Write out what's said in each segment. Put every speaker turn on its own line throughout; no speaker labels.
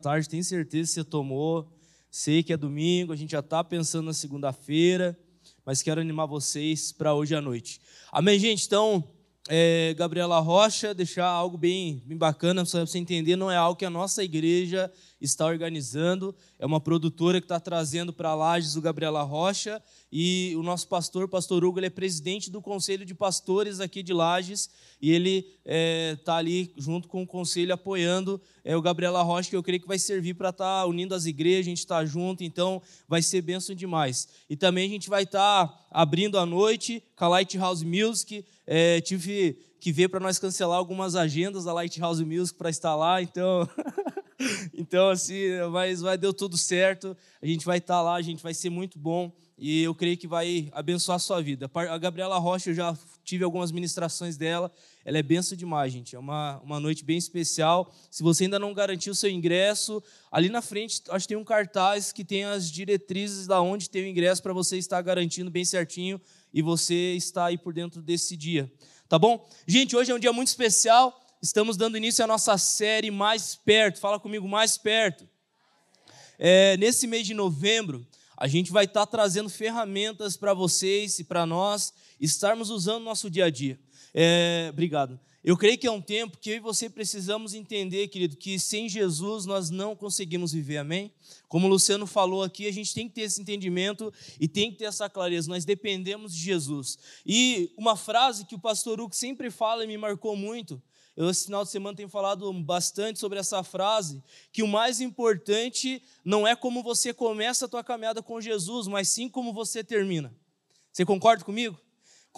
tarde, tenho certeza que você tomou. Sei que é domingo, a gente já está pensando na segunda-feira, mas quero animar vocês para hoje à noite. Amém, gente? Então, é, Gabriela Rocha, deixar algo bem, bem bacana para você entender, não é algo que a nossa igreja está organizando, é uma produtora que está trazendo para Lages o Gabriela Rocha e o nosso pastor, pastor Hugo, ele é presidente do conselho de pastores aqui de Lages e ele está é, tá ali junto com o conselho apoiando é, o Gabriela Rocha, que eu creio que vai servir para estar tá unindo as igrejas, a gente está junto, então vai ser bênção demais. E também a gente vai estar tá abrindo a noite com a Lighthouse Music, é, tive que ver para nós cancelar algumas agendas da Lighthouse Music para estar lá, então... então, assim, mas vai, deu tudo certo. A gente vai estar lá, a gente vai ser muito bom e eu creio que vai abençoar a sua vida. A Gabriela Rocha, eu já tive algumas ministrações dela, ela é benção demais, gente. É uma, uma noite bem especial. Se você ainda não garantiu o seu ingresso, ali na frente, acho que tem um cartaz que tem as diretrizes da onde tem o ingresso para você estar garantindo bem certinho e você estar aí por dentro desse dia. Tá bom? Gente, hoje é um dia muito especial estamos dando início à nossa série Mais Perto. Fala comigo, Mais Perto. É, nesse mês de novembro, a gente vai estar trazendo ferramentas para vocês e para nós estarmos usando no nosso dia a dia. É, obrigado. Eu creio que é um tempo que eu e você precisamos entender, querido, que sem Jesus nós não conseguimos viver, amém? Como o Luciano falou aqui, a gente tem que ter esse entendimento e tem que ter essa clareza, nós dependemos de Jesus. E uma frase que o pastor Hugo sempre fala e me marcou muito, eu, esse final de semana, tenho falado bastante sobre essa frase, que o mais importante não é como você começa a tua caminhada com Jesus, mas sim como você termina. Você concorda comigo?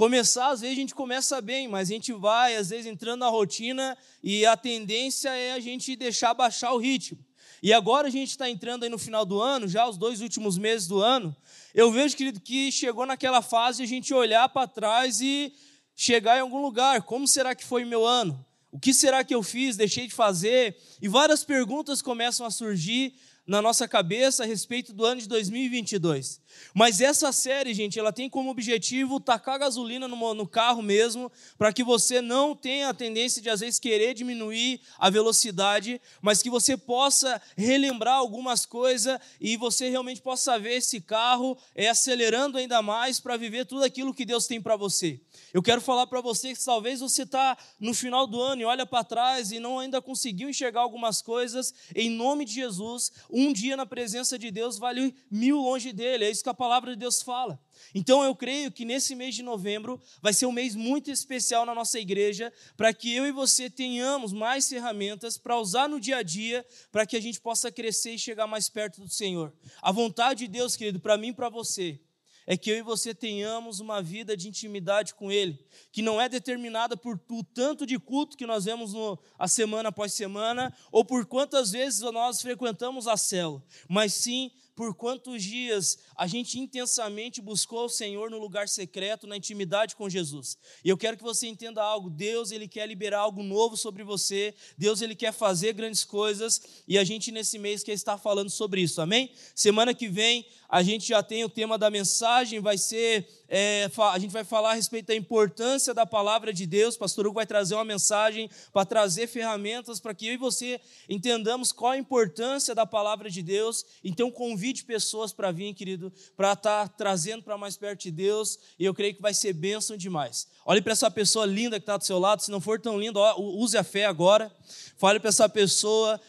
Começar, às vezes a gente começa bem, mas a gente vai, às vezes, entrando na rotina e a tendência é a gente deixar baixar o ritmo. E agora a gente está entrando aí no final do ano, já os dois últimos meses do ano. Eu vejo, querido, que chegou naquela fase de a gente olhar para trás e chegar em algum lugar. Como será que foi meu ano? O que será que eu fiz, deixei de fazer? E várias perguntas começam a surgir na nossa cabeça a respeito do ano de 2022. Mas essa série, gente, ela tem como objetivo tacar gasolina no, no carro mesmo, para que você não tenha a tendência de, às vezes, querer diminuir a velocidade, mas que você possa relembrar algumas coisas e você realmente possa ver esse carro é, acelerando ainda mais para viver tudo aquilo que Deus tem para você. Eu quero falar para você que talvez você está no final do ano e olha para trás e não ainda conseguiu enxergar algumas coisas, em nome de Jesus, um dia na presença de Deus vale mil longe dele, é isso que a palavra de Deus fala. Então eu creio que nesse mês de novembro vai ser um mês muito especial na nossa igreja, para que eu e você tenhamos mais ferramentas para usar no dia a dia, para que a gente possa crescer e chegar mais perto do Senhor. A vontade de Deus, querido, para mim e para você, é que eu e você tenhamos uma vida de intimidade com Ele, que não é determinada por o tanto de culto que nós vemos no, a semana após semana, ou por quantas vezes nós frequentamos a célula, mas sim por quantos dias a gente intensamente buscou o Senhor no lugar secreto, na intimidade com Jesus. E eu quero que você entenda algo, Deus ele quer liberar algo novo sobre você, Deus ele quer fazer grandes coisas, e a gente nesse mês quer estar falando sobre isso, amém? Semana que vem a gente já tem o tema da mensagem, vai ser, é, a gente vai falar a respeito da importância da palavra de Deus. Pastor Hugo vai trazer uma mensagem para trazer ferramentas para que eu e você entendamos qual a importância da palavra de Deus. Então convide pessoas para vir, querido, para estar tá trazendo para mais perto de Deus. E eu creio que vai ser bênção demais. Olhe para essa pessoa linda que está do seu lado. Se não for tão lindo, use a fé agora. Fale para essa pessoa.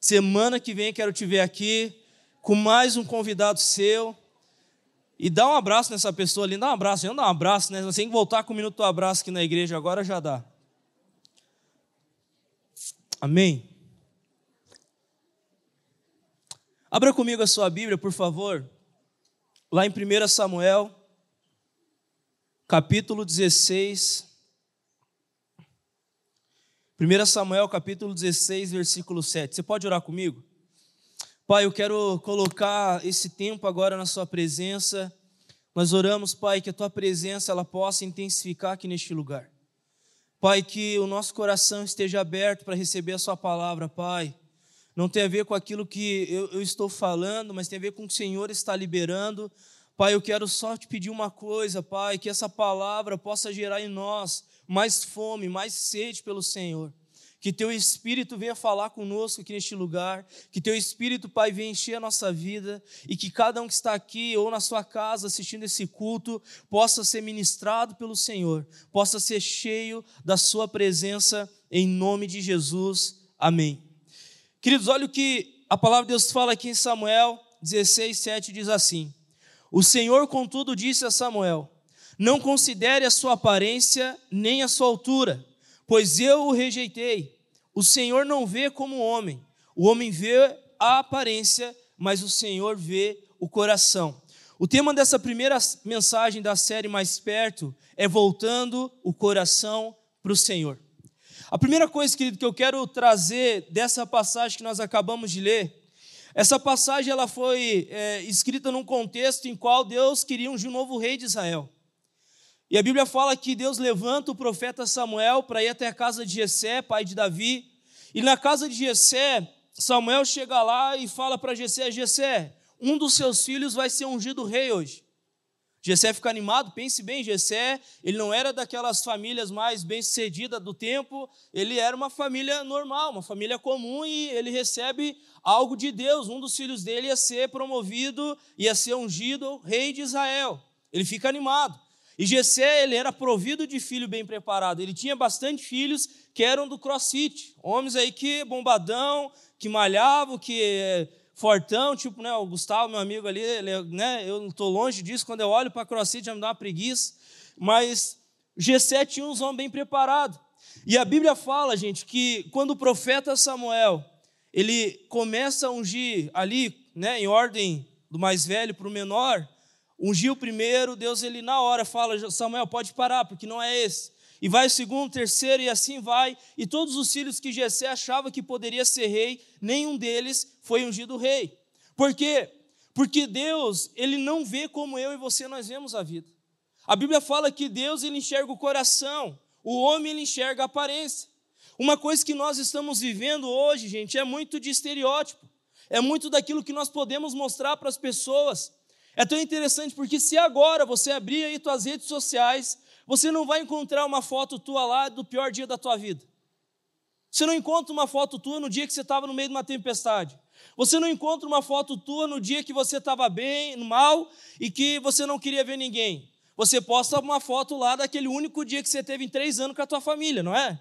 Semana que vem quero te ver aqui com mais um convidado seu. E dá um abraço nessa pessoa ali, dá um abraço, não dá um abraço, né? Você tem que voltar com um minuto do abraço aqui na igreja, agora já dá. Amém? Abra comigo a sua Bíblia, por favor, lá em 1 Samuel, capítulo 16. 1 Samuel, capítulo 16, versículo 7. Você pode orar comigo? Pai, eu quero colocar esse tempo agora na Sua presença. Nós oramos, Pai, que a Tua presença ela possa intensificar aqui neste lugar. Pai, que o nosso coração esteja aberto para receber a Sua palavra, Pai. Não tem a ver com aquilo que eu, eu estou falando, mas tem a ver com o que o Senhor está liberando. Pai, eu quero só te pedir uma coisa, Pai, que essa palavra possa gerar em nós mais fome, mais sede pelo Senhor que teu Espírito venha falar conosco aqui neste lugar, que teu Espírito, Pai, venha encher a nossa vida. E que cada um que está aqui ou na sua casa assistindo esse culto possa ser ministrado pelo Senhor, possa ser cheio da Sua presença, em nome de Jesus. Amém. Queridos, olha o que a palavra de Deus fala aqui em Samuel 16, 7 diz assim: O Senhor, contudo, disse a Samuel: Não considere a sua aparência nem a sua altura pois eu o rejeitei. O Senhor não vê como homem, o homem vê a aparência, mas o Senhor vê o coração. O tema dessa primeira mensagem da série Mais Perto é voltando o coração para o Senhor. A primeira coisa, querido, que eu quero trazer dessa passagem que nós acabamos de ler, essa passagem ela foi é, escrita num contexto em qual Deus queria um novo rei de Israel. E a Bíblia fala que Deus levanta o profeta Samuel para ir até a casa de Jessé, pai de Davi. E na casa de Jessé, Samuel chega lá e fala para Jessé: Jessé, um dos seus filhos vai ser ungido rei hoje. Jessé fica animado, pense bem, Jessé, ele não era daquelas famílias mais bem-sucedidas do tempo, ele era uma família normal, uma família comum e ele recebe algo de Deus. Um dos filhos dele ia ser promovido, ia ser ungido rei de Israel. Ele fica animado. E Gessé, ele era provido de filho bem preparado. Ele tinha bastante filhos que eram do crossfit. Homens aí que bombadão, que malhavam, que é, fortão, tipo, né, o Gustavo, meu amigo ali, ele, né, eu não estou longe disso, quando eu olho para crossfit já me dá uma preguiça. Mas Gessé tinha uns homens bem preparados. E a Bíblia fala, gente, que quando o profeta Samuel, ele começa a ungir ali, né, em ordem do mais velho para o menor, Ungiu o primeiro, Deus ele na hora fala, Samuel, pode parar, porque não é esse. E vai o segundo, terceiro, e assim vai. E todos os filhos que Jessé achava que poderia ser rei, nenhum deles foi ungido rei. Por quê? Porque Deus, ele não vê como eu e você nós vemos a vida. A Bíblia fala que Deus ele enxerga o coração, o homem ele enxerga a aparência. Uma coisa que nós estamos vivendo hoje, gente, é muito de estereótipo. É muito daquilo que nós podemos mostrar para as pessoas. É tão interessante porque se agora você abrir aí tuas redes sociais, você não vai encontrar uma foto tua lá do pior dia da tua vida. Você não encontra uma foto tua no dia que você estava no meio de uma tempestade. Você não encontra uma foto tua no dia que você estava bem, mal e que você não queria ver ninguém. Você posta uma foto lá daquele único dia que você teve em três anos com a tua família, não é?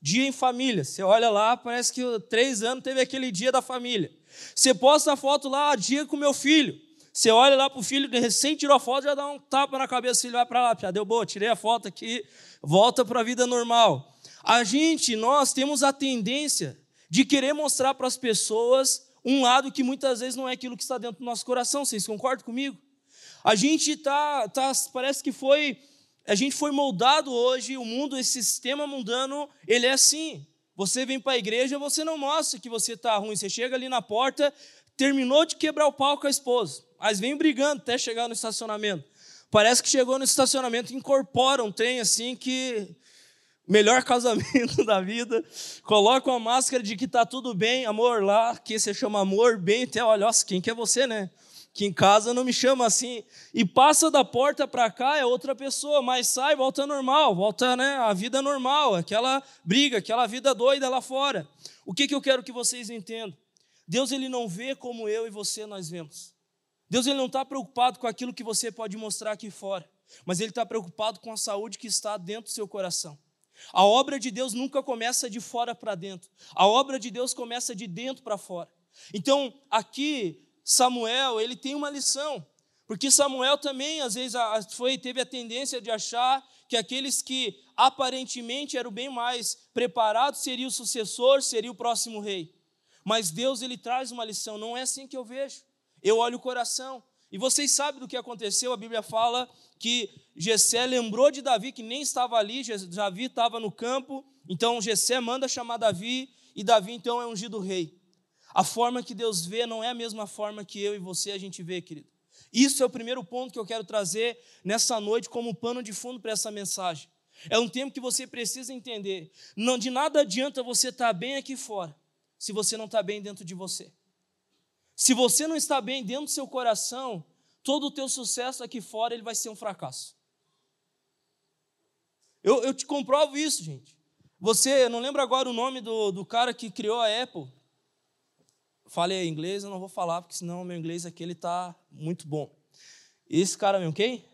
Dia em família. Você olha lá, parece que três anos teve aquele dia da família. Você posta a foto lá, dia com meu filho. Você olha lá para o filho, recém tirou a foto, já dá um tapa na cabeça, ele vai para lá, já deu boa, tirei a foto aqui, volta para a vida normal. A gente, nós temos a tendência de querer mostrar para as pessoas um lado que muitas vezes não é aquilo que está dentro do nosso coração. Vocês concordam comigo? A gente tá, tá parece que foi, a gente foi moldado hoje, o mundo, esse sistema mundano, ele é assim. Você vem para a igreja, você não mostra que você está ruim. Você chega ali na porta, terminou de quebrar o pau com a esposa mas vem brigando até chegar no estacionamento. Parece que chegou no estacionamento incorpora um trem assim que melhor casamento da vida, coloca uma máscara de que tá tudo bem, amor, lá que você chama amor, bem, até olha, nossa, quem que é você, né? Que em casa não me chama assim. E passa da porta para cá é outra pessoa, mas sai, volta normal, volta, né, a vida normal, aquela briga, aquela vida doida lá fora. O que que eu quero que vocês entendam? Deus ele não vê como eu e você nós vemos. Deus ele não está preocupado com aquilo que você pode mostrar aqui fora, mas Ele está preocupado com a saúde que está dentro do seu coração. A obra de Deus nunca começa de fora para dentro, a obra de Deus começa de dentro para fora. Então, aqui, Samuel, ele tem uma lição, porque Samuel também, às vezes, foi, teve a tendência de achar que aqueles que aparentemente eram bem mais preparados seria o sucessor, seria o próximo rei. Mas Deus, ele traz uma lição, não é assim que eu vejo. Eu olho o coração. E vocês sabem do que aconteceu, a Bíblia fala que Jessé lembrou de Davi, que nem estava ali, Davi estava no campo, então Jessé manda chamar Davi, e Davi então é ungido rei. A forma que Deus vê não é a mesma forma que eu e você a gente vê, querido. Isso é o primeiro ponto que eu quero trazer nessa noite como pano de fundo para essa mensagem. É um tempo que você precisa entender. Não, de nada adianta você estar tá bem aqui fora, se você não está bem dentro de você. Se você não está bem dentro do seu coração, todo o teu sucesso aqui fora ele vai ser um fracasso. Eu, eu te comprovo isso, gente. Você, não lembro agora o nome do, do cara que criou a Apple. Falei inglês, eu não vou falar, porque senão meu inglês aqui ele tá muito bom. Esse cara mesmo, quem?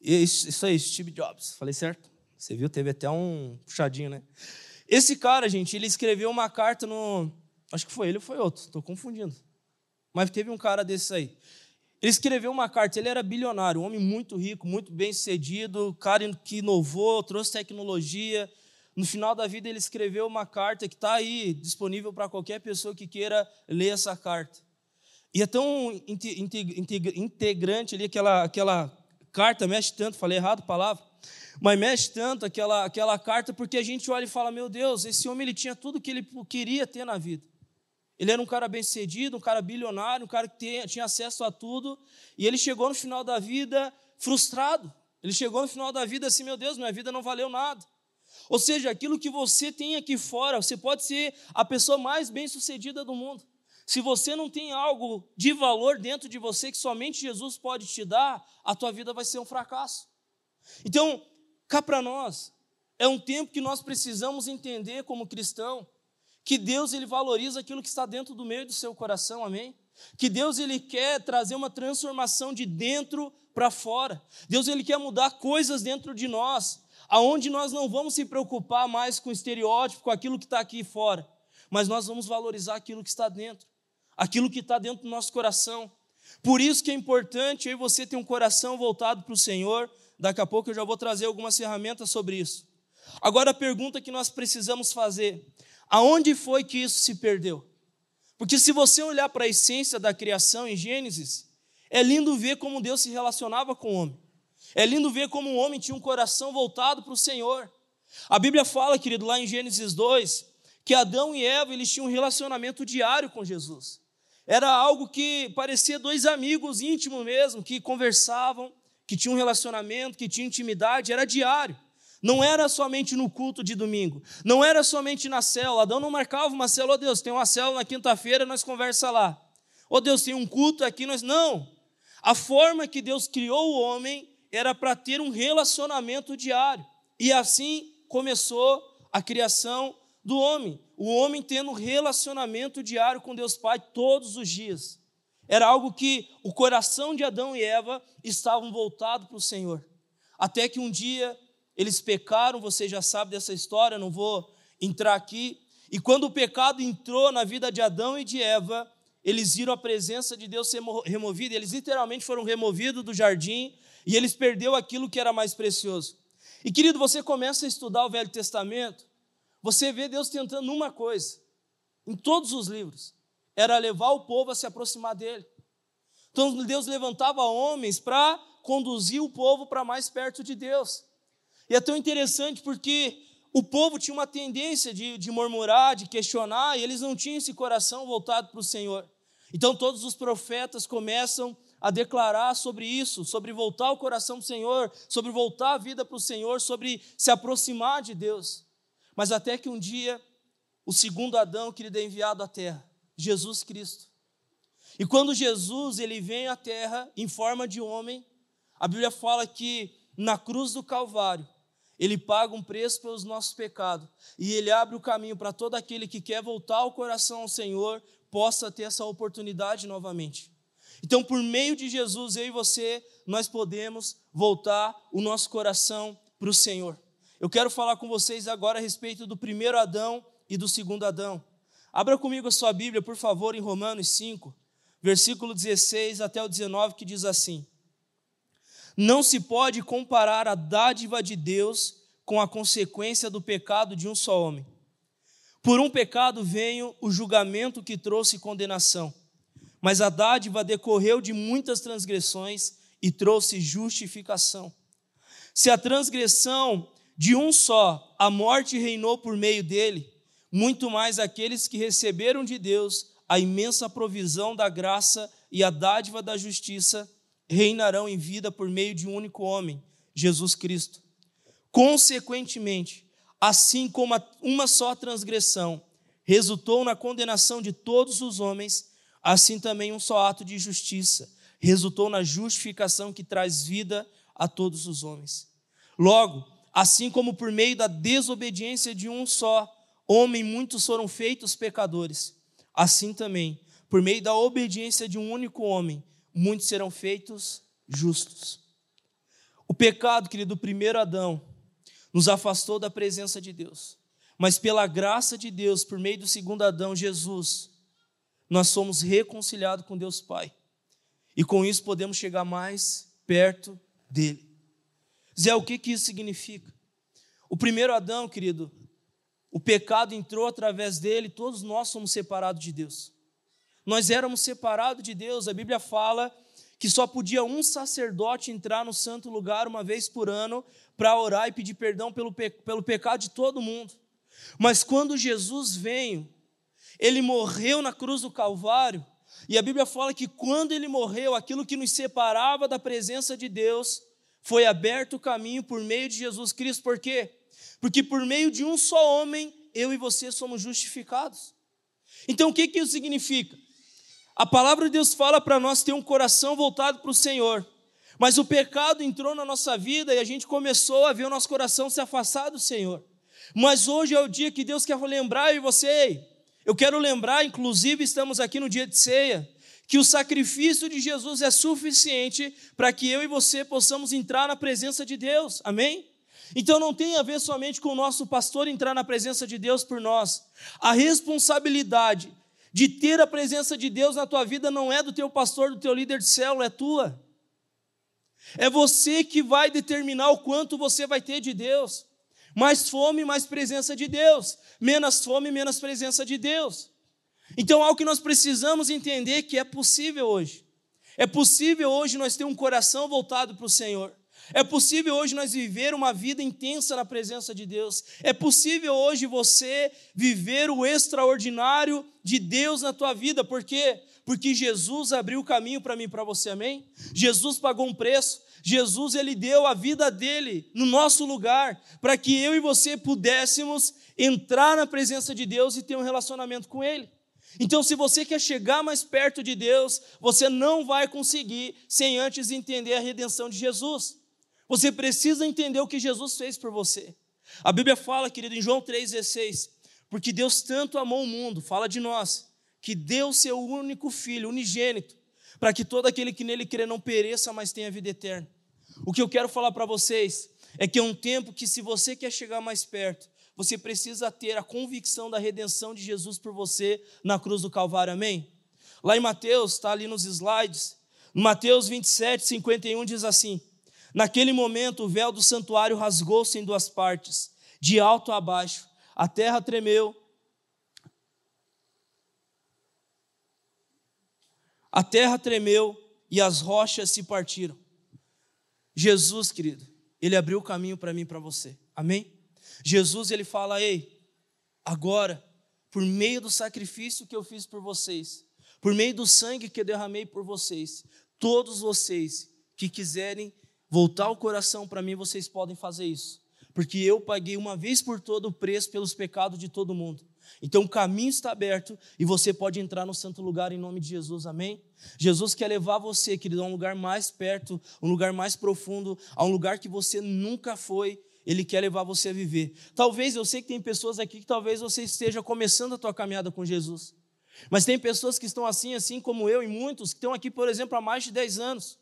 Isso, isso aí, Steve Jobs. Falei certo? Você viu? Teve até um puxadinho, né? Esse cara, gente, ele escreveu uma carta no. Acho que foi ele ou foi outro, estou confundindo. Mas teve um cara desse aí. Ele escreveu uma carta, ele era bilionário, um homem muito rico, muito bem sucedido, cara que inovou, trouxe tecnologia. No final da vida, ele escreveu uma carta que está aí disponível para qualquer pessoa que queira ler essa carta. E é tão integrante ali aquela, aquela carta, mexe tanto, falei errado a palavra, mas mexe tanto aquela, aquela carta porque a gente olha e fala: meu Deus, esse homem ele tinha tudo que ele queria ter na vida. Ele era um cara bem sucedido, um cara bilionário, um cara que tinha acesso a tudo, e ele chegou no final da vida frustrado. Ele chegou no final da vida assim: meu Deus, minha vida não valeu nada. Ou seja, aquilo que você tem aqui fora, você pode ser a pessoa mais bem sucedida do mundo. Se você não tem algo de valor dentro de você que somente Jesus pode te dar, a tua vida vai ser um fracasso. Então, cá para nós, é um tempo que nós precisamos entender como cristão que Deus ele valoriza aquilo que está dentro do meio do seu coração, amém? Que Deus ele quer trazer uma transformação de dentro para fora. Deus ele quer mudar coisas dentro de nós, aonde nós não vamos se preocupar mais com o estereótipo, com aquilo que está aqui fora, mas nós vamos valorizar aquilo que está dentro, aquilo que está dentro do nosso coração. Por isso que é importante aí você ter um coração voltado para o Senhor, Daqui a pouco eu já vou trazer algumas ferramentas sobre isso. Agora a pergunta que nós precisamos fazer: aonde foi que isso se perdeu? Porque se você olhar para a essência da criação em Gênesis, é lindo ver como Deus se relacionava com o homem. É lindo ver como o homem tinha um coração voltado para o Senhor. A Bíblia fala, querido, lá em Gênesis 2, que Adão e Eva eles tinham um relacionamento diário com Jesus. Era algo que parecia dois amigos íntimos mesmo, que conversavam, que tinha um relacionamento, que tinha intimidade, era diário. Não era somente no culto de domingo, não era somente na célula. Adão não marcava uma célula, oh Deus, tem uma célula na quinta-feira, nós conversa lá. Oh Deus, tem um culto aqui, nós não. A forma que Deus criou o homem era para ter um relacionamento diário. E assim começou a criação do homem. O homem tendo um relacionamento diário com Deus Pai todos os dias. Era algo que o coração de Adão e Eva estavam voltados para o Senhor. Até que um dia eles pecaram, você já sabe dessa história, não vou entrar aqui. E quando o pecado entrou na vida de Adão e de Eva, eles viram a presença de Deus ser removida, eles literalmente foram removidos do jardim e eles perderam aquilo que era mais precioso. E querido, você começa a estudar o Velho Testamento, você vê Deus tentando uma coisa, em todos os livros, era levar o povo a se aproximar dele. Então Deus levantava homens para conduzir o povo para mais perto de Deus. E é tão interessante porque o povo tinha uma tendência de, de murmurar, de questionar, e eles não tinham esse coração voltado para o Senhor. Então todos os profetas começam a declarar sobre isso, sobre voltar o coração para o Senhor, sobre voltar a vida para o Senhor, sobre se aproximar de Deus. Mas até que um dia, o segundo Adão, que ele é enviado à terra, Jesus Cristo. E quando Jesus ele vem à terra em forma de homem, a Bíblia fala que na cruz do Calvário, ele paga um preço pelos nossos pecados e ele abre o caminho para todo aquele que quer voltar o coração ao Senhor possa ter essa oportunidade novamente. Então, por meio de Jesus, eu e você, nós podemos voltar o nosso coração para o Senhor. Eu quero falar com vocês agora a respeito do primeiro Adão e do segundo Adão. Abra comigo a sua Bíblia, por favor, em Romanos 5, versículo 16 até o 19, que diz assim: Não se pode comparar a dádiva de Deus com a consequência do pecado de um só homem. Por um pecado veio o julgamento que trouxe condenação, mas a dádiva decorreu de muitas transgressões e trouxe justificação. Se a transgressão de um só, a morte reinou por meio dele, muito mais aqueles que receberam de Deus a imensa provisão da graça e a dádiva da justiça reinarão em vida por meio de um único homem, Jesus Cristo. Consequentemente, assim como uma só transgressão resultou na condenação de todos os homens, assim também um só ato de justiça resultou na justificação que traz vida a todos os homens. Logo, Assim como por meio da desobediência de um só homem muitos foram feitos pecadores, assim também, por meio da obediência de um único homem, muitos serão feitos justos. O pecado, querido, do primeiro Adão, nos afastou da presença de Deus. Mas pela graça de Deus, por meio do segundo Adão, Jesus, nós somos reconciliados com Deus Pai. E com isso podemos chegar mais perto dele. Zé, o que, que isso significa? O primeiro Adão, querido, o pecado entrou através dele, todos nós somos separados de Deus. Nós éramos separados de Deus, a Bíblia fala que só podia um sacerdote entrar no santo lugar uma vez por ano para orar e pedir perdão pelo, pe pelo pecado de todo mundo. Mas quando Jesus veio, ele morreu na cruz do Calvário, e a Bíblia fala que quando ele morreu, aquilo que nos separava da presença de Deus foi aberto o caminho por meio de Jesus Cristo, por quê? Porque por meio de um só homem, eu e você somos justificados. Então o que, que isso significa? A palavra de Deus fala para nós ter um coração voltado para o Senhor. Mas o pecado entrou na nossa vida e a gente começou a ver o nosso coração se afastar do Senhor. Mas hoje é o dia que Deus quer lembrar e você. Eu quero lembrar, inclusive estamos aqui no dia de ceia, que o sacrifício de Jesus é suficiente para que eu e você possamos entrar na presença de Deus. Amém? Então não tem a ver somente com o nosso pastor entrar na presença de Deus por nós. A responsabilidade de ter a presença de Deus na tua vida não é do teu pastor, do teu líder de célula, é tua. É você que vai determinar o quanto você vai ter de Deus. Mais fome, mais presença de Deus. Menos fome, menos presença de Deus. Então, algo que nós precisamos entender que é possível hoje. É possível hoje nós ter um coração voltado para o Senhor. É possível hoje nós viver uma vida intensa na presença de Deus. É possível hoje você viver o extraordinário de Deus na tua vida. Por quê? Porque Jesus abriu o caminho para mim e para você, amém? Jesus pagou um preço. Jesus ele deu a vida dele no nosso lugar para que eu e você pudéssemos entrar na presença de Deus e ter um relacionamento com ele. Então, se você quer chegar mais perto de Deus, você não vai conseguir sem antes entender a redenção de Jesus. Você precisa entender o que Jesus fez por você. A Bíblia fala, querido, em João 3,16, porque Deus tanto amou o mundo, fala de nós, que deu seu único filho, unigênito, para que todo aquele que nele crê não pereça, mas tenha vida eterna. O que eu quero falar para vocês é que é um tempo que, se você quer chegar mais perto, você precisa ter a convicção da redenção de Jesus por você na cruz do Calvário, amém? Lá em Mateus, está ali nos slides, Mateus 27, 51 diz assim: Naquele momento, o véu do santuário rasgou-se em duas partes, de alto a baixo. A terra tremeu. A terra tremeu e as rochas se partiram. Jesus, querido, ele abriu o caminho para mim e para você. Amém? Jesus, ele fala: "Ei, agora, por meio do sacrifício que eu fiz por vocês, por meio do sangue que eu derramei por vocês, todos vocês que quiserem voltar o coração para mim, vocês podem fazer isso. Porque eu paguei uma vez por todo o preço pelos pecados de todo mundo. Então o caminho está aberto e você pode entrar no santo lugar em nome de Jesus, amém? Jesus quer levar você, querido, a um lugar mais perto, um lugar mais profundo, a um lugar que você nunca foi. Ele quer levar você a viver. Talvez, eu sei que tem pessoas aqui que talvez você esteja começando a tua caminhada com Jesus. Mas tem pessoas que estão assim, assim como eu, e muitos que estão aqui, por exemplo, há mais de 10 anos.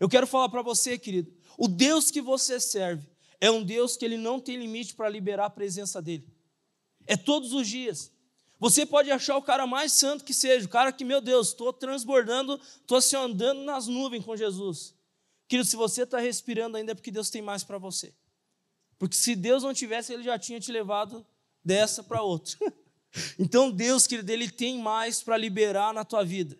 Eu quero falar para você, querido, o Deus que você serve é um Deus que ele não tem limite para liberar a presença dele. É todos os dias. Você pode achar o cara mais santo que seja, o cara que, meu Deus, estou transbordando, estou assim andando nas nuvens com Jesus. Querido, se você está respirando ainda é porque Deus tem mais para você. Porque se Deus não tivesse, Ele já tinha te levado dessa para outra. então, Deus, querido, Ele tem mais para liberar na tua vida.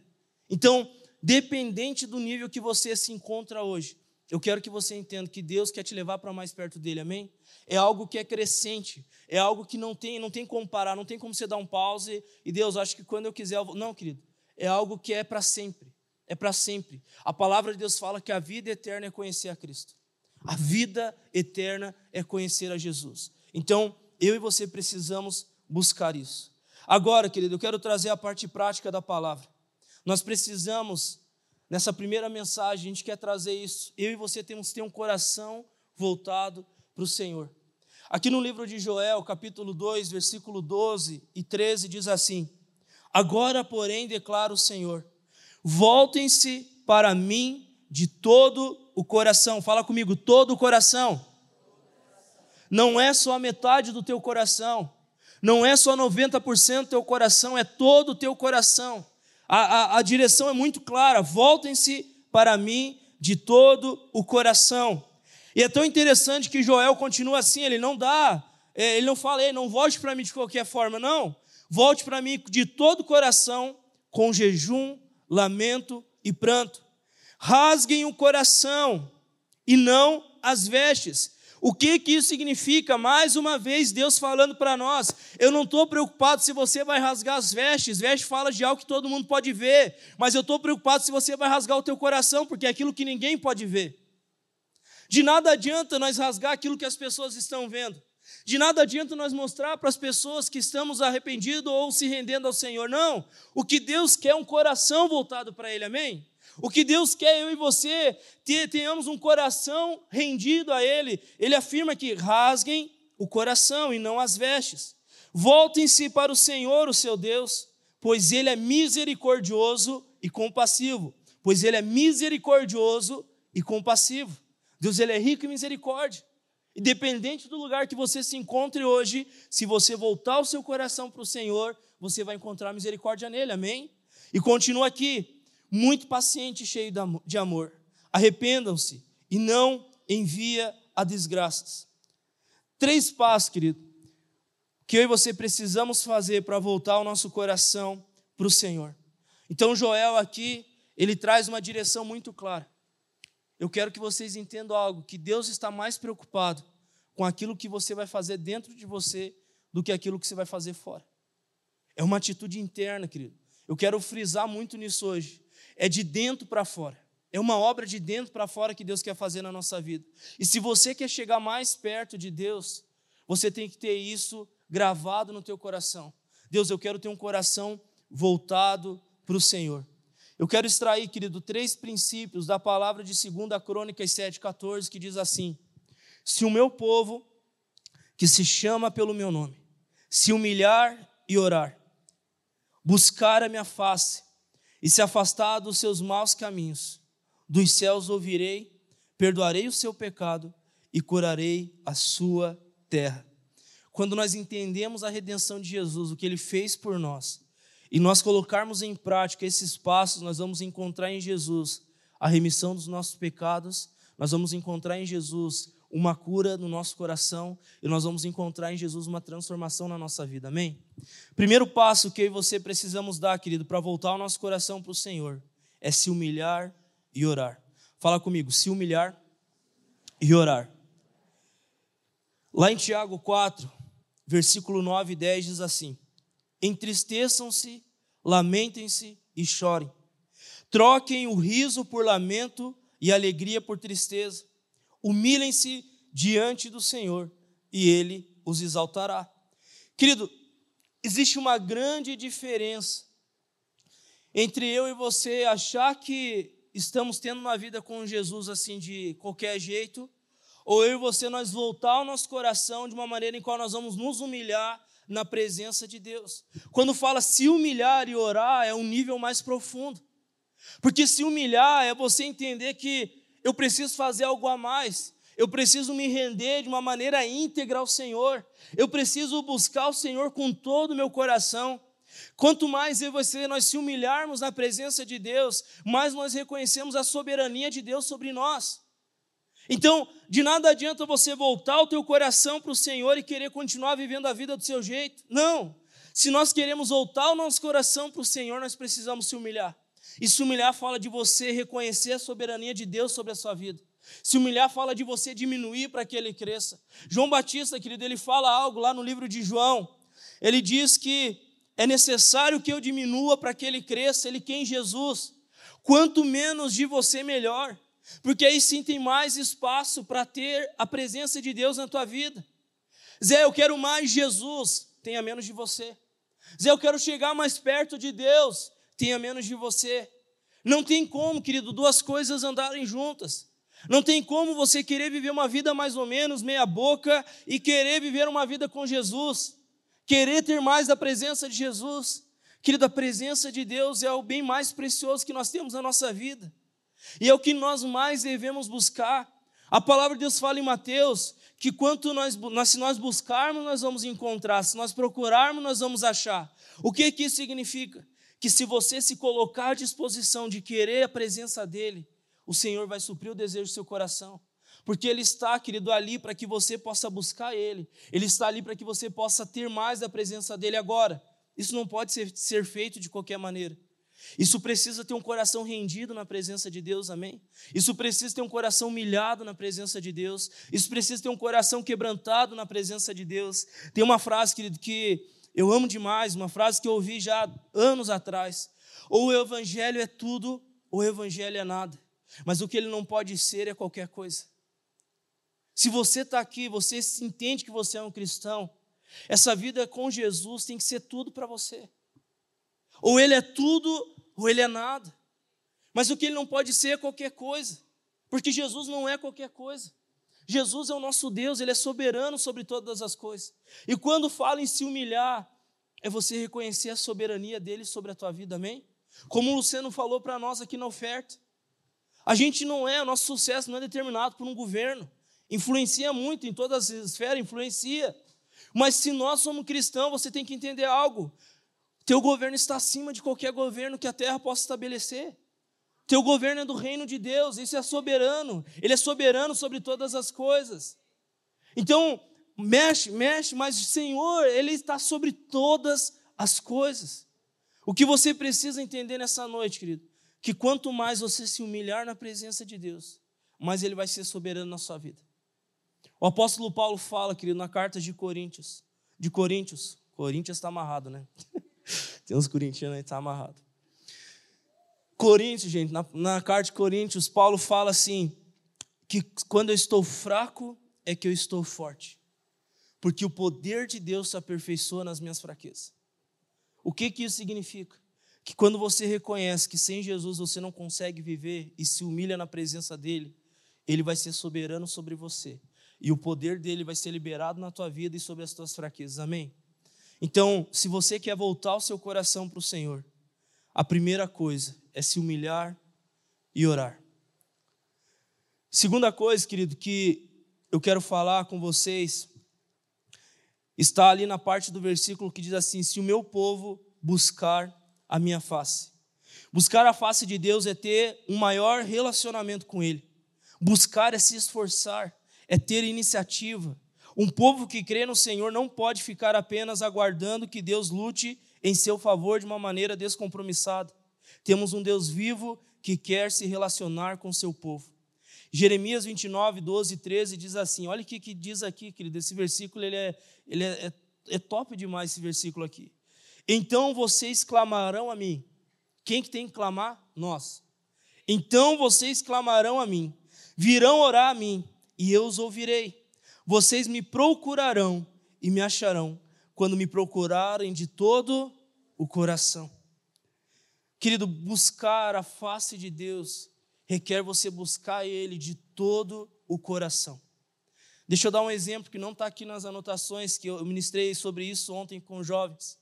Então, dependente do nível que você se encontra hoje. Eu quero que você entenda que Deus quer te levar para mais perto dele, amém? É algo que é crescente, é algo que não tem, não tem como parar, não tem como você dar um pause e Deus, acho que quando eu quiser, eu vou... não, querido, é algo que é para sempre, é para sempre. A palavra de Deus fala que a vida eterna é conhecer a Cristo. A vida eterna é conhecer a Jesus. Então, eu e você precisamos buscar isso. Agora, querido, eu quero trazer a parte prática da palavra. Nós precisamos, nessa primeira mensagem, a gente quer trazer isso. Eu e você temos que ter um coração voltado para o Senhor. Aqui no livro de Joel, capítulo 2, versículo 12 e 13, diz assim: Agora, porém, declara o Senhor: voltem-se para mim de todo o coração. Fala comigo, todo o coração. Não é só a metade do teu coração, não é só 90% do teu coração, é todo o teu coração. A, a, a direção é muito clara: voltem-se para mim de todo o coração. E é tão interessante que Joel continua assim, ele não dá, é, ele não fala, não volte para mim de qualquer forma, não. Volte para mim de todo o coração, com jejum, lamento e pranto. Rasguem o coração e não as vestes. O que, que isso significa? Mais uma vez, Deus falando para nós: eu não estou preocupado se você vai rasgar as vestes, veste fala de algo que todo mundo pode ver, mas eu estou preocupado se você vai rasgar o teu coração, porque é aquilo que ninguém pode ver. De nada adianta nós rasgar aquilo que as pessoas estão vendo. De nada adianta nós mostrar para as pessoas que estamos arrependidos ou se rendendo ao Senhor. Não. O que Deus quer é um coração voltado para Ele. Amém? O que Deus quer, eu e você, tenhamos um coração rendido a Ele. Ele afirma que rasguem o coração e não as vestes. Voltem-se para o Senhor, o seu Deus, pois Ele é misericordioso e compassivo. Pois Ele é misericordioso e compassivo. Deus, Ele é rico em misericórdia. Independente do lugar que você se encontre hoje, se você voltar o seu coração para o Senhor, você vai encontrar misericórdia nele, amém? E continua aqui, muito paciente e cheio de amor. Arrependam-se e não envia a desgraças. Três passos, querido, que eu e você precisamos fazer para voltar o nosso coração para o Senhor. Então, Joel aqui, ele traz uma direção muito clara. Eu quero que vocês entendam algo: que Deus está mais preocupado com aquilo que você vai fazer dentro de você do que aquilo que você vai fazer fora. É uma atitude interna, querido. Eu quero frisar muito nisso hoje. É de dentro para fora. É uma obra de dentro para fora que Deus quer fazer na nossa vida. E se você quer chegar mais perto de Deus, você tem que ter isso gravado no teu coração. Deus, eu quero ter um coração voltado para o Senhor. Eu quero extrair, querido, três princípios da palavra de 2 Crônicas 7,14, que diz assim: Se o meu povo, que se chama pelo meu nome, se humilhar e orar, buscar a minha face e se afastar dos seus maus caminhos, dos céus ouvirei, perdoarei o seu pecado e curarei a sua terra. Quando nós entendemos a redenção de Jesus, o que ele fez por nós, e nós colocarmos em prática esses passos, nós vamos encontrar em Jesus a remissão dos nossos pecados, nós vamos encontrar em Jesus uma cura no nosso coração e nós vamos encontrar em Jesus uma transformação na nossa vida, amém? Primeiro passo que eu e você precisamos dar, querido, para voltar o nosso coração para o Senhor é se humilhar e orar. Fala comigo, se humilhar e orar. Lá em Tiago 4, versículo 9 e 10 diz assim: entristeçam-se, lamentem-se e chorem. Troquem o riso por lamento e alegria por tristeza. Humilhem-se diante do Senhor e ele os exaltará. Querido, existe uma grande diferença entre eu e você achar que estamos tendo uma vida com Jesus assim de qualquer jeito, ou eu e você nós voltar o nosso coração de uma maneira em qual nós vamos nos humilhar na presença de Deus. Quando fala se humilhar e orar, é um nível mais profundo. Porque se humilhar é você entender que eu preciso fazer algo a mais. Eu preciso me render de uma maneira íntegra ao Senhor. Eu preciso buscar o Senhor com todo o meu coração. Quanto mais eu e você nós se humilharmos na presença de Deus, mais nós reconhecemos a soberania de Deus sobre nós. Então, de nada adianta você voltar o teu coração para o Senhor e querer continuar vivendo a vida do seu jeito. Não. Se nós queremos voltar o nosso coração para o Senhor, nós precisamos se humilhar. E se humilhar fala de você reconhecer a soberania de Deus sobre a sua vida. Se humilhar fala de você diminuir para que ele cresça. João Batista, querido, ele fala algo lá no livro de João. Ele diz que é necessário que eu diminua para que ele cresça, ele quem Jesus. Quanto menos de você, melhor porque aí sim tem mais espaço para ter a presença de Deus na tua vida. Zé, eu quero mais Jesus, tenha menos de você. Zé, eu quero chegar mais perto de Deus, tenha menos de você. Não tem como, querido, duas coisas andarem juntas. Não tem como você querer viver uma vida mais ou menos meia boca e querer viver uma vida com Jesus, querer ter mais da presença de Jesus. Querido, a presença de Deus é o bem mais precioso que nós temos na nossa vida. E é o que nós mais devemos buscar. A palavra de Deus fala em Mateus que quanto nós, nós, se nós buscarmos, nós vamos encontrar, se nós procurarmos, nós vamos achar. O que, que isso significa? Que se você se colocar à disposição de querer a presença dEle, o Senhor vai suprir o desejo do seu coração. Porque Ele está, querido, ali para que você possa buscar Ele. Ele está ali para que você possa ter mais da presença dEle agora. Isso não pode ser, ser feito de qualquer maneira. Isso precisa ter um coração rendido na presença de Deus, amém? Isso precisa ter um coração humilhado na presença de Deus. Isso precisa ter um coração quebrantado na presença de Deus. Tem uma frase, querido, que eu amo demais, uma frase que eu ouvi já anos atrás. Ou o evangelho é tudo, ou o evangelho é nada. Mas o que ele não pode ser é qualquer coisa. Se você está aqui, você entende que você é um cristão, essa vida com Jesus tem que ser tudo para você. Ou ele é tudo, ou ele é nada. Mas o que ele não pode ser é qualquer coisa, porque Jesus não é qualquer coisa. Jesus é o nosso Deus, ele é soberano sobre todas as coisas. E quando fala em se humilhar, é você reconhecer a soberania dele sobre a tua vida, amém? Como o Luciano falou para nós aqui na oferta. A gente não é, o nosso sucesso não é determinado por um governo. Influencia muito em todas as esferas, influencia. Mas se nós somos cristãos, você tem que entender algo. Teu governo está acima de qualquer governo que a terra possa estabelecer. Teu governo é do reino de Deus, isso é soberano. Ele é soberano sobre todas as coisas. Então, mexe, mexe, mas o Senhor, Ele está sobre todas as coisas. O que você precisa entender nessa noite, querido, que quanto mais você se humilhar na presença de Deus, mais Ele vai ser soberano na sua vida. O apóstolo Paulo fala, querido, na carta de Coríntios, de Coríntios, Coríntios está amarrado, né? Tem uns corintianos aí que tá amarrado. Coríntios, gente, na, na carta de Coríntios, Paulo fala assim: que quando eu estou fraco é que eu estou forte, porque o poder de Deus se aperfeiçoa nas minhas fraquezas. O que, que isso significa? Que quando você reconhece que sem Jesus você não consegue viver e se humilha na presença dele, ele vai ser soberano sobre você. E o poder dele vai ser liberado na tua vida e sobre as tuas fraquezas. Amém? Então, se você quer voltar o seu coração para o Senhor, a primeira coisa é se humilhar e orar. Segunda coisa, querido, que eu quero falar com vocês, está ali na parte do versículo que diz assim: Se o meu povo buscar a minha face. Buscar a face de Deus é ter um maior relacionamento com Ele. Buscar é se esforçar, é ter iniciativa, um povo que crê no Senhor não pode ficar apenas aguardando que Deus lute em seu favor de uma maneira descompromissada. Temos um Deus vivo que quer se relacionar com seu povo. Jeremias 29, 12 e 13 diz assim: olha o que, que diz aqui, querido. Esse versículo ele é, ele é, é, é top demais, esse versículo aqui. Então vocês clamarão a mim. Quem que tem que clamar? Nós. Então vocês clamarão a mim, virão orar a mim, e eu os ouvirei. Vocês me procurarão e me acharão quando me procurarem de todo o coração. Querido, buscar a face de Deus requer você buscar Ele de todo o coração. Deixa eu dar um exemplo que não está aqui nas anotações, que eu ministrei sobre isso ontem com jovens.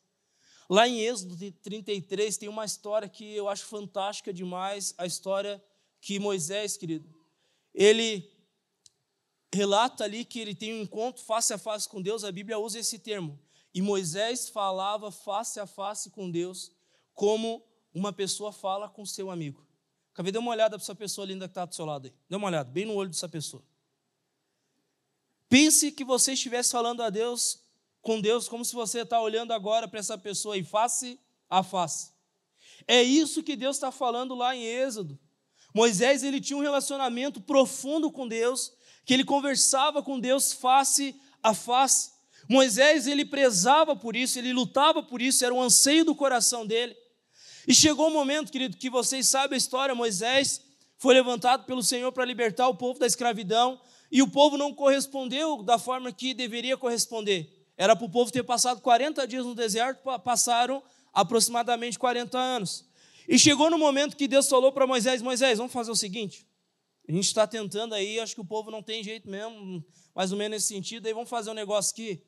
Lá em Êxodo 33 tem uma história que eu acho fantástica demais, a história que Moisés, querido, ele relata ali que ele tem um encontro face a face com Deus, a Bíblia usa esse termo. E Moisés falava face a face com Deus, como uma pessoa fala com seu amigo. Acabei de dar uma olhada para essa pessoa linda que está do seu lado aí. Dê uma olhada, bem no olho dessa pessoa. Pense que você estivesse falando a Deus, com Deus, como se você está olhando agora para essa pessoa aí, face a face. É isso que Deus está falando lá em Êxodo. Moisés ele tinha um relacionamento profundo com Deus, que ele conversava com Deus face a face. Moisés, ele prezava por isso, ele lutava por isso, era um anseio do coração dele. E chegou o um momento, querido, que vocês sabem a história: Moisés foi levantado pelo Senhor para libertar o povo da escravidão, e o povo não correspondeu da forma que deveria corresponder. Era para o povo ter passado 40 dias no deserto, passaram aproximadamente 40 anos. E chegou no momento que Deus falou para Moisés: Moisés, vamos fazer o seguinte: A gente está tentando aí, acho que o povo não tem jeito mesmo, mais ou menos nesse sentido. Aí vamos fazer um negócio aqui.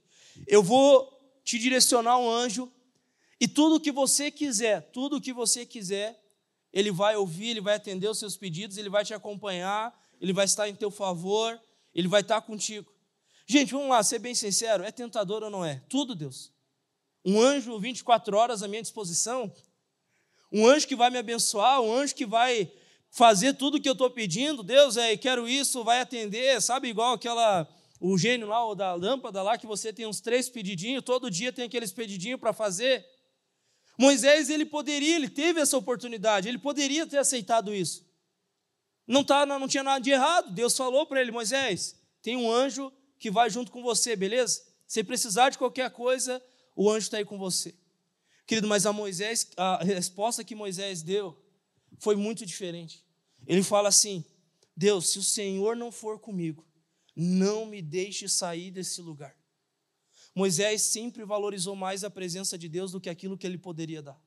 Eu vou te direcionar um anjo, e tudo que você quiser, tudo que você quiser, ele vai ouvir, ele vai atender os seus pedidos, ele vai te acompanhar, ele vai estar em teu favor, ele vai estar contigo. Gente, vamos lá, ser bem sincero, é tentador ou não é? Tudo, Deus. Um anjo 24 horas à minha disposição, um anjo que vai me abençoar, um anjo que vai fazer tudo o que eu estou pedindo, Deus, é, quero isso, vai atender, sabe, igual aquela, o gênio lá, o da lâmpada lá, que você tem uns três pedidinhos, todo dia tem aqueles pedidinhos para fazer. Moisés, ele poderia, ele teve essa oportunidade, ele poderia ter aceitado isso. Não, tá, não tinha nada de errado, Deus falou para ele, Moisés, tem um anjo que vai junto com você, beleza? Se precisar de qualquer coisa, o anjo está aí com você. Querido, mas a Moisés, a resposta que Moisés deu foi muito diferente. Ele fala assim: Deus, se o Senhor não for comigo, não me deixe sair desse lugar. Moisés sempre valorizou mais a presença de Deus do que aquilo que ele poderia dar.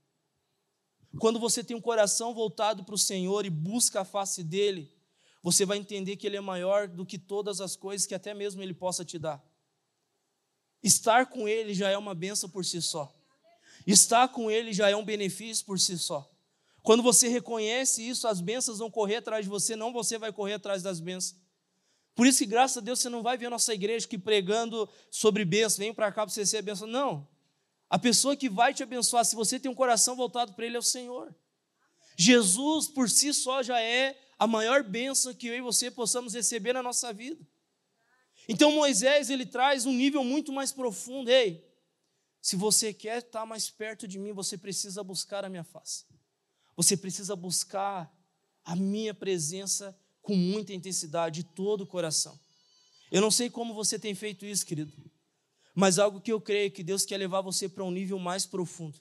Quando você tem um coração voltado para o Senhor e busca a face dele, você vai entender que ele é maior do que todas as coisas que até mesmo ele possa te dar. Estar com ele já é uma benção por si só. Estar com ele já é um benefício por si só. Quando você reconhece isso, as bênçãos vão correr atrás de você, não você vai correr atrás das bênçãos. Por isso que, graças a Deus, você não vai ver a nossa igreja que pregando sobre bênçãos, vem para cá para você ser abençoado. Não. A pessoa que vai te abençoar, se você tem um coração voltado para Ele, é o Senhor. Jesus, por si só, já é a maior bênção que eu e você possamos receber na nossa vida. Então, Moisés, ele traz um nível muito mais profundo. Ei, se você quer estar mais perto de mim, você precisa buscar a minha face. Você precisa buscar a minha presença com muita intensidade, de todo o coração. Eu não sei como você tem feito isso, querido, mas algo que eu creio que Deus quer levar você para um nível mais profundo.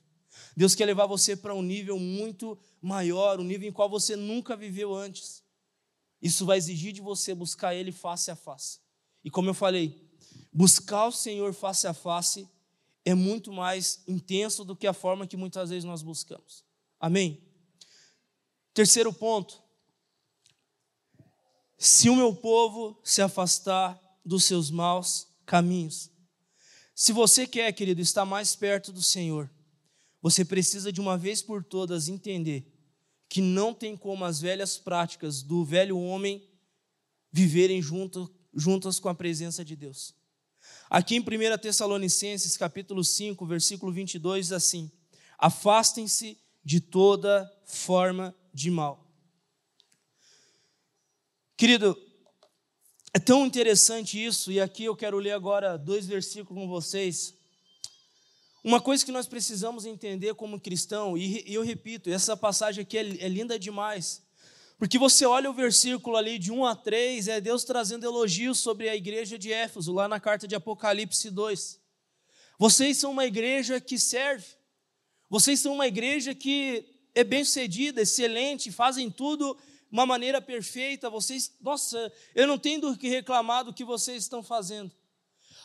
Deus quer levar você para um nível muito maior, um nível em qual você nunca viveu antes. Isso vai exigir de você buscar Ele face a face. E como eu falei, buscar o Senhor face a face é muito mais intenso do que a forma que muitas vezes nós buscamos. Amém? Terceiro ponto. Se o meu povo se afastar dos seus maus caminhos. Se você quer, querido, estar mais perto do Senhor, você precisa de uma vez por todas entender que não tem como as velhas práticas do velho homem viverem junto, juntas com a presença de Deus. Aqui em 1 Tessalonicenses, capítulo 5, versículo 22, diz assim: Afastem-se de toda forma de mal. Querido, é tão interessante isso, e aqui eu quero ler agora dois versículos com vocês. Uma coisa que nós precisamos entender como cristão, e eu repito, essa passagem aqui é, é linda demais, porque você olha o versículo ali de 1 a 3, é Deus trazendo elogios sobre a igreja de Éfeso, lá na carta de Apocalipse 2. Vocês são uma igreja que serve, vocês são uma igreja que é bem-sucedida, excelente, fazem tudo uma maneira perfeita. Vocês, nossa, eu não tenho do que reclamar do que vocês estão fazendo.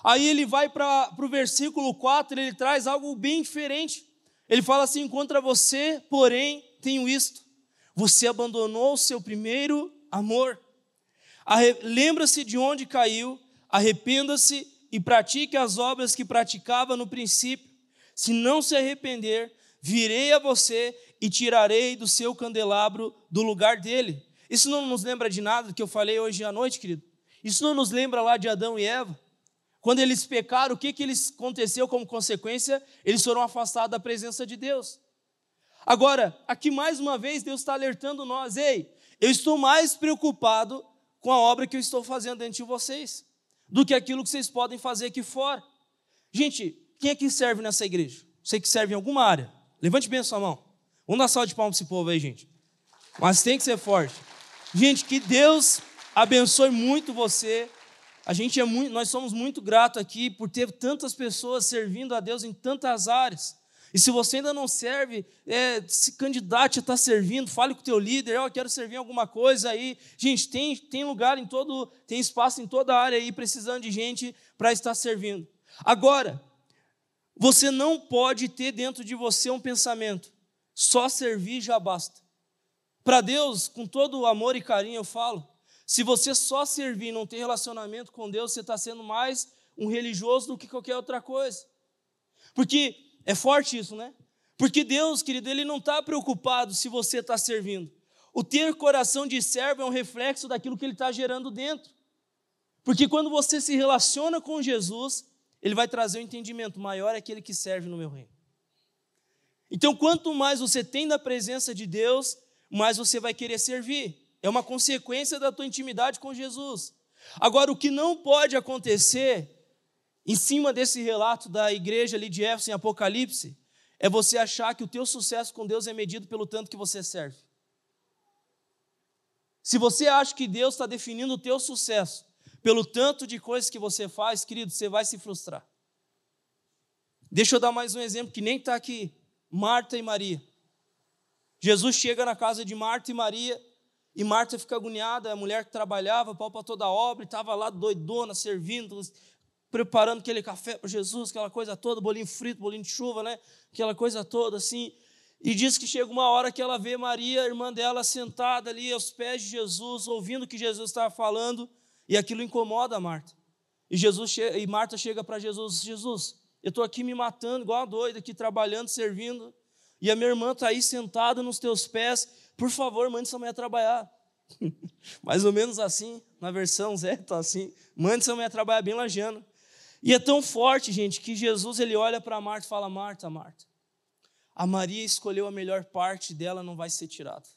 Aí ele vai para o versículo 4, ele traz algo bem diferente. Ele fala assim: contra você, porém, tenho isto. Você abandonou o seu primeiro amor. Lembra-se de onde caiu, arrependa-se e pratique as obras que praticava no princípio. Se não se arrepender, virei a você e tirarei do seu candelabro do lugar dele. Isso não nos lembra de nada que eu falei hoje à noite, querido? Isso não nos lembra lá de Adão e Eva? Quando eles pecaram, o que, que eles aconteceu como consequência? Eles foram afastados da presença de Deus. Agora, aqui mais uma vez, Deus está alertando nós: ei, eu estou mais preocupado com a obra que eu estou fazendo dentro de vocês do que aquilo que vocês podem fazer aqui fora. Gente, quem é que serve nessa igreja? Você que serve em alguma área? Levante bem a sua mão. Vamos dar salve de palmas para esse povo aí, gente. Mas tem que ser forte. Gente, que Deus abençoe muito você. A gente é muito, nós somos muito gratos aqui por ter tantas pessoas servindo a Deus em tantas áreas. E se você ainda não serve, é, se candidate a estar servindo, fale com o teu líder, eu quero servir em alguma coisa aí. Gente, tem, tem lugar em todo, tem espaço em toda a área aí, precisando de gente para estar servindo. Agora, você não pode ter dentro de você um pensamento, só servir já basta. Para Deus, com todo o amor e carinho eu falo, Se você só servir e não ter relacionamento com Deus, você está sendo mais um religioso do que qualquer outra coisa. Porque é forte isso, né? Porque Deus, querido, Ele não está preocupado se você está servindo. O ter coração de servo é um reflexo daquilo que Ele está gerando dentro. Porque quando você se relaciona com Jesus, Ele vai trazer um entendimento maior é aquele que serve no meu reino. Então, quanto mais você tem da presença de Deus, mais você vai querer servir. É uma consequência da tua intimidade com Jesus. Agora, o que não pode acontecer em cima desse relato da igreja ali de Éfeso em Apocalipse é você achar que o teu sucesso com Deus é medido pelo tanto que você serve. Se você acha que Deus está definindo o teu sucesso pelo tanto de coisas que você faz, querido, você vai se frustrar. Deixa eu dar mais um exemplo que nem está aqui. Marta e Maria. Jesus chega na casa de Marta e Maria, e Marta fica agoniada, a mulher que trabalhava, pau para toda a obra, estava lá doidona, servindo, preparando aquele café para Jesus, aquela coisa toda, bolinho frito, bolinho de chuva, né? Aquela coisa toda assim. E diz que chega uma hora que ela vê Maria, irmã dela, sentada ali aos pés de Jesus, ouvindo o que Jesus estava falando, e aquilo incomoda Marta. E, Jesus, e Marta chega para Jesus: Jesus, eu estou aqui me matando, igual uma doida, aqui trabalhando, servindo. E a minha irmã está aí sentada nos teus pés. Por favor, mande essa mulher trabalhar. Mais ou menos assim, na versão Zé, está assim. Mande essa mulher trabalhar bem lajeando. E é tão forte, gente, que Jesus ele olha para Marta e fala: Marta, Marta, a Maria escolheu a melhor parte dela, não vai ser tirada.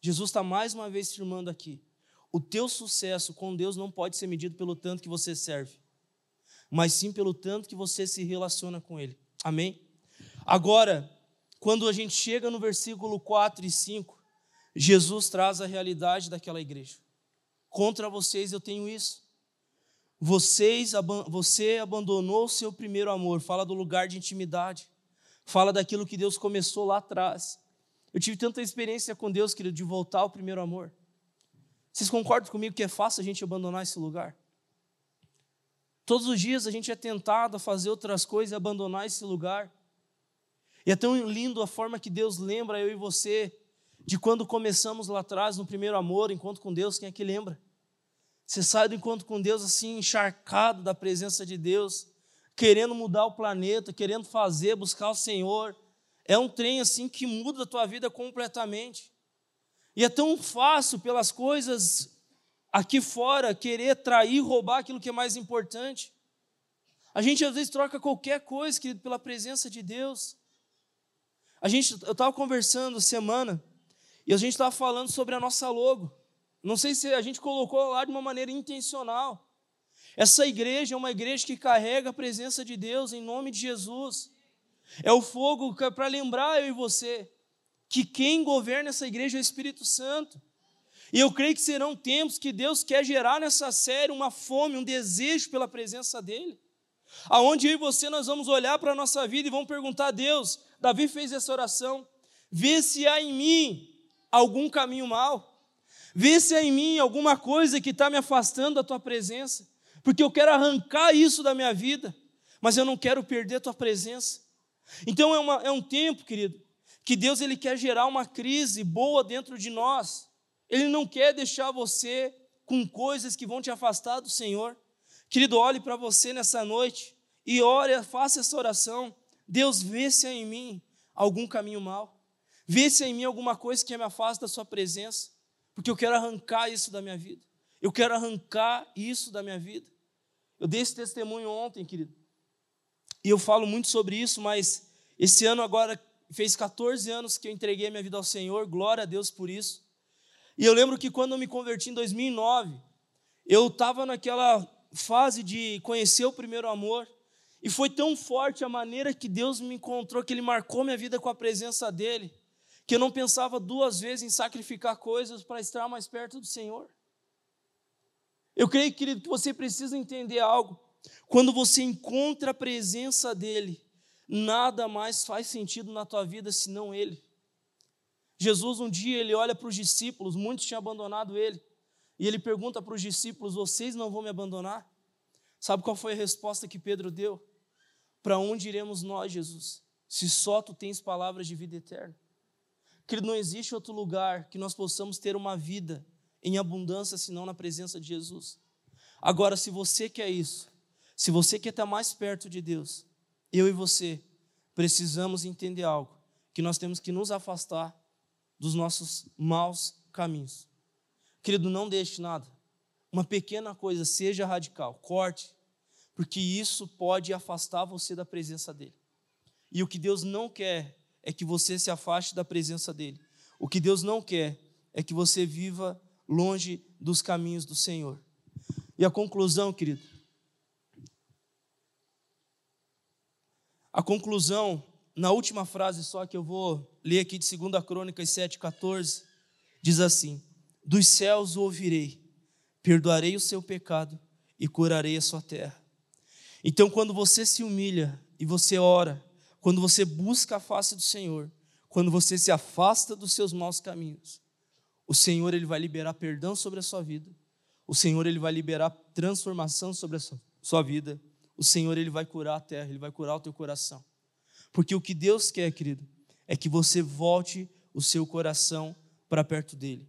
Jesus está mais uma vez firmando aqui. O teu sucesso com Deus não pode ser medido pelo tanto que você serve mas sim pelo tanto que você se relaciona com Ele. Amém? Agora, quando a gente chega no versículo 4 e 5, Jesus traz a realidade daquela igreja. Contra vocês eu tenho isso. Vocês, você abandonou o seu primeiro amor. Fala do lugar de intimidade. Fala daquilo que Deus começou lá atrás. Eu tive tanta experiência com Deus, querido, de voltar ao primeiro amor. Vocês concordam comigo que é fácil a gente abandonar esse lugar? Todos os dias a gente é tentado a fazer outras coisas e abandonar esse lugar. E é tão lindo a forma que Deus lembra eu e você de quando começamos lá atrás no primeiro amor, encontro com Deus, quem é que lembra? Você sai do encontro com Deus assim, encharcado da presença de Deus, querendo mudar o planeta, querendo fazer, buscar o Senhor. É um trem assim que muda a tua vida completamente. E é tão fácil pelas coisas aqui fora querer trair, roubar aquilo que é mais importante. A gente às vezes troca qualquer coisa, querido, pela presença de Deus. A gente, eu estava conversando semana e a gente estava falando sobre a nossa logo. Não sei se a gente colocou lá de uma maneira intencional. Essa igreja é uma igreja que carrega a presença de Deus em nome de Jesus. É o fogo para lembrar eu e você que quem governa essa igreja é o Espírito Santo. E eu creio que serão tempos que Deus quer gerar nessa série uma fome, um desejo pela presença dEle. Aonde eu e você nós vamos olhar para a nossa vida e vamos perguntar a Deus, Davi fez essa oração, vê se há em mim algum caminho mal, vê se há em mim alguma coisa que está me afastando da Tua presença, porque eu quero arrancar isso da minha vida, mas eu não quero perder a Tua presença. Então é, uma, é um tempo, querido, que Deus ele quer gerar uma crise boa dentro de nós, ele não quer deixar você com coisas que vão te afastar do Senhor. Querido, olhe para você nessa noite e ore, faça essa oração. Deus, vê se há em mim algum caminho mal. Vê se há em mim alguma coisa que me afasta da sua presença, porque eu quero arrancar isso da minha vida. Eu quero arrancar isso da minha vida. Eu dei esse testemunho ontem, querido. E eu falo muito sobre isso, mas esse ano agora fez 14 anos que eu entreguei minha vida ao Senhor. Glória a Deus por isso. E eu lembro que quando eu me converti em 2009, eu estava naquela fase de conhecer o primeiro amor, e foi tão forte a maneira que Deus me encontrou, que Ele marcou minha vida com a presença dEle, que eu não pensava duas vezes em sacrificar coisas para estar mais perto do Senhor. Eu creio, querido, que você precisa entender algo. Quando você encontra a presença dEle, nada mais faz sentido na tua vida senão Ele. Jesus um dia ele olha para os discípulos, muitos tinham abandonado ele, e ele pergunta para os discípulos: Vocês não vão me abandonar? Sabe qual foi a resposta que Pedro deu? Para onde iremos nós, Jesus, se só tu tens palavras de vida eterna? Que não existe outro lugar que nós possamos ter uma vida em abundância senão na presença de Jesus. Agora, se você quer isso, se você quer estar mais perto de Deus, eu e você precisamos entender algo, que nós temos que nos afastar dos nossos maus caminhos. Querido, não deixe nada. Uma pequena coisa, seja radical, corte, porque isso pode afastar você da presença dele. E o que Deus não quer é que você se afaste da presença dele. O que Deus não quer é que você viva longe dos caminhos do Senhor. E a conclusão, querido. A conclusão, na última frase só que eu vou ler aqui de 2 Crônicas 7,14, diz assim: Dos céus o ouvirei, perdoarei o seu pecado e curarei a sua terra. Então, quando você se humilha e você ora, quando você busca a face do Senhor, quando você se afasta dos seus maus caminhos, o Senhor ele vai liberar perdão sobre a sua vida. O Senhor ele vai liberar transformação sobre a sua, vida. O Senhor ele vai curar a terra, ele vai curar o teu coração. Porque o que Deus quer, querido, é que você volte o seu coração para perto dele.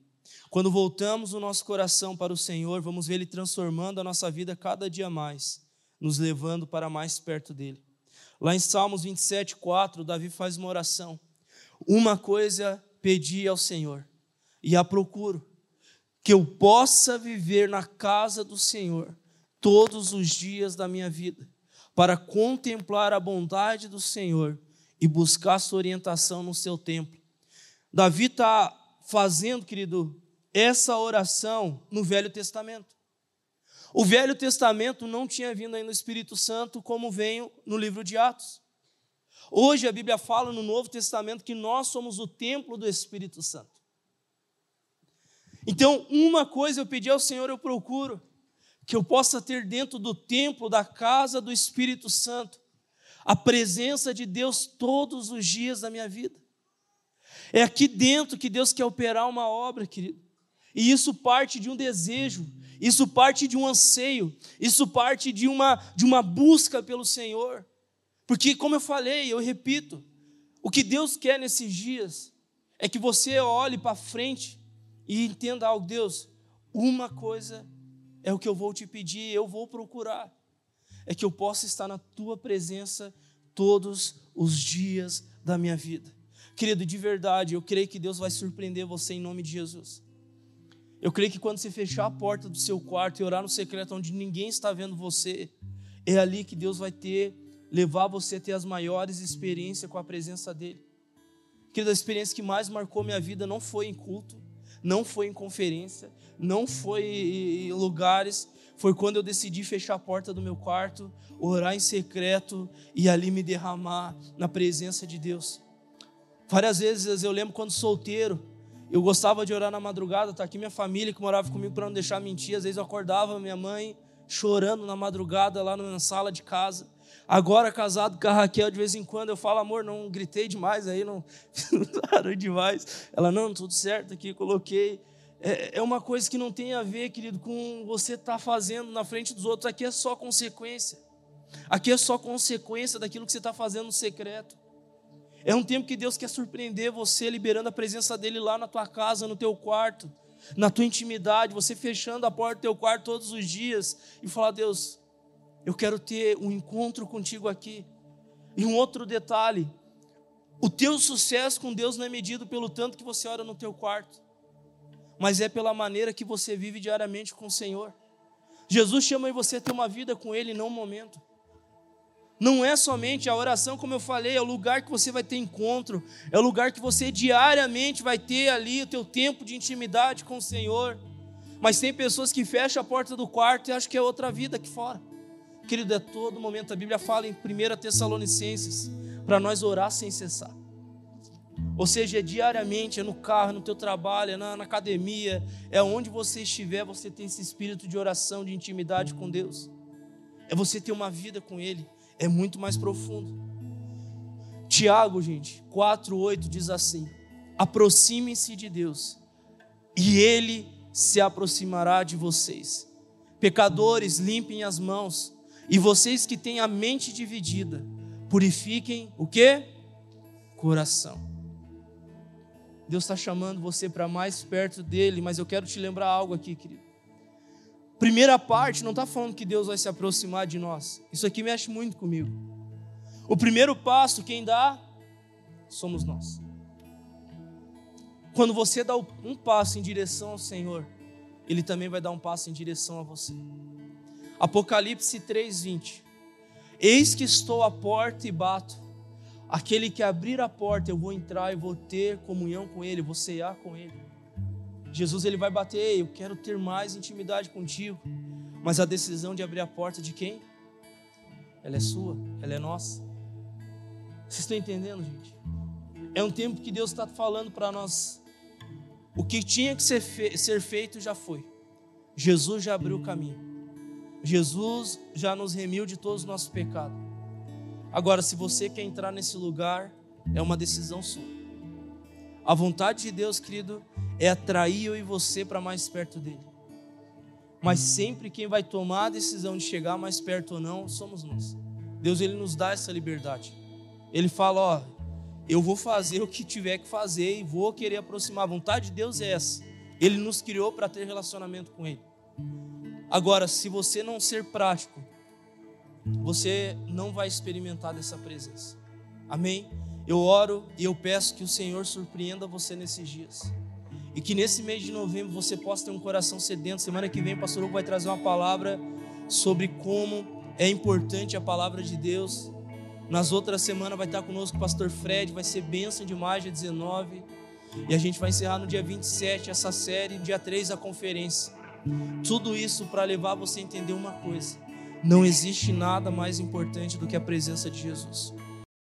Quando voltamos o nosso coração para o Senhor, vamos ver ele transformando a nossa vida cada dia mais, nos levando para mais perto dele. Lá em Salmos 27, 4, Davi faz uma oração. Uma coisa pedi ao Senhor, e a procuro, que eu possa viver na casa do Senhor todos os dias da minha vida, para contemplar a bondade do Senhor e buscar sua orientação no seu templo. Davi está fazendo, querido, essa oração no Velho Testamento. O Velho Testamento não tinha vindo ainda o Espírito Santo como veio no livro de Atos. Hoje a Bíblia fala no Novo Testamento que nós somos o templo do Espírito Santo. Então, uma coisa eu pedi ao Senhor, eu procuro, que eu possa ter dentro do templo, da casa do Espírito Santo, a presença de Deus todos os dias da minha vida. É aqui dentro que Deus quer operar uma obra, querido. E isso parte de um desejo, isso parte de um anseio, isso parte de uma, de uma busca pelo Senhor. Porque, como eu falei, eu repito, o que Deus quer nesses dias é que você olhe para frente e entenda algo, Deus, uma coisa é o que eu vou te pedir, eu vou procurar, é que eu possa estar na tua presença todos os dias da minha vida. Querido, de verdade, eu creio que Deus vai surpreender você em nome de Jesus. Eu creio que quando você fechar a porta do seu quarto e orar no secreto onde ninguém está vendo você, é ali que Deus vai ter, levar você a ter as maiores experiências com a presença dEle. Querido, a experiência que mais marcou minha vida não foi em culto, não foi em conferência, não foi em lugares, foi quando eu decidi fechar a porta do meu quarto, orar em secreto e ali me derramar na presença de Deus. Várias vezes eu lembro quando solteiro, eu gostava de orar na madrugada, tá aqui minha família que morava comigo para não deixar mentir, às vezes eu acordava minha mãe chorando na madrugada lá na sala de casa. Agora casado com a Raquel, de vez em quando eu falo, amor, não gritei demais aí, não parou demais. Ela, não, tudo certo aqui, coloquei. É, é uma coisa que não tem a ver, querido, com você estar tá fazendo na frente dos outros. Aqui é só consequência. Aqui é só consequência daquilo que você está fazendo no secreto. É um tempo que Deus quer surpreender você, liberando a presença dEle lá na tua casa, no teu quarto, na tua intimidade, você fechando a porta do teu quarto todos os dias e falar: Deus, eu quero ter um encontro contigo aqui. E um outro detalhe: o teu sucesso com Deus não é medido pelo tanto que você ora no teu quarto, mas é pela maneira que você vive diariamente com o Senhor. Jesus chama você a ter uma vida com Ele, não um momento. Não é somente a oração, como eu falei, é o lugar que você vai ter encontro, é o lugar que você diariamente vai ter ali o teu tempo de intimidade com o Senhor. Mas tem pessoas que fecham a porta do quarto e acham que é outra vida aqui fora. Querido, é todo momento. A Bíblia fala em 1 Tessalonicenses para nós orar sem cessar. Ou seja, é diariamente, é no carro, no teu trabalho, é na, na, academia, é onde você estiver, você tem esse espírito de oração, de intimidade com Deus. É você ter uma vida com Ele, é muito mais profundo. Tiago, gente, 4,8 diz assim: aproximem-se de Deus, e Ele se aproximará de vocês. Pecadores, limpem as mãos e vocês que têm a mente dividida, purifiquem o que? Coração. Deus está chamando você para mais perto dele, mas eu quero te lembrar algo aqui, querido. Primeira parte, não está falando que Deus vai se aproximar de nós. Isso aqui mexe muito comigo. O primeiro passo, quem dá, somos nós. Quando você dá um passo em direção ao Senhor, Ele também vai dar um passo em direção a você. Apocalipse 3:20. Eis que estou à porta e bato. Aquele que abrir a porta, eu vou entrar e vou ter comunhão com ele, vou cear com ele. Jesus ele vai bater, eu quero ter mais intimidade contigo. Mas a decisão de abrir a porta de quem? Ela é sua, ela é nossa. Vocês estão entendendo, gente? É um tempo que Deus está falando para nós. O que tinha que ser, fe ser feito já foi. Jesus já abriu o caminho. Jesus já nos remiu de todos os nossos pecados. Agora, se você quer entrar nesse lugar, é uma decisão sua. A vontade de Deus, querido, é atrair eu e você para mais perto dele. Mas sempre quem vai tomar a decisão de chegar mais perto ou não, somos nós. Deus ele nos dá essa liberdade. Ele fala, ó, eu vou fazer o que tiver que fazer e vou querer aproximar. A vontade de Deus é essa. Ele nos criou para ter relacionamento com ele. Agora, se você não ser prático, você não vai experimentar dessa presença. Amém? Eu oro e eu peço que o Senhor surpreenda você nesses dias. E que nesse mês de novembro você possa ter um coração sedento. Semana que vem o pastor Hugo vai trazer uma palavra sobre como é importante a palavra de Deus. Nas outras semanas vai estar conosco o pastor Fred, vai ser bênção demais, dia 19. E a gente vai encerrar no dia 27 essa série, dia 3 a conferência. Tudo isso para levar você a entender uma coisa: não existe nada mais importante do que a presença de Jesus.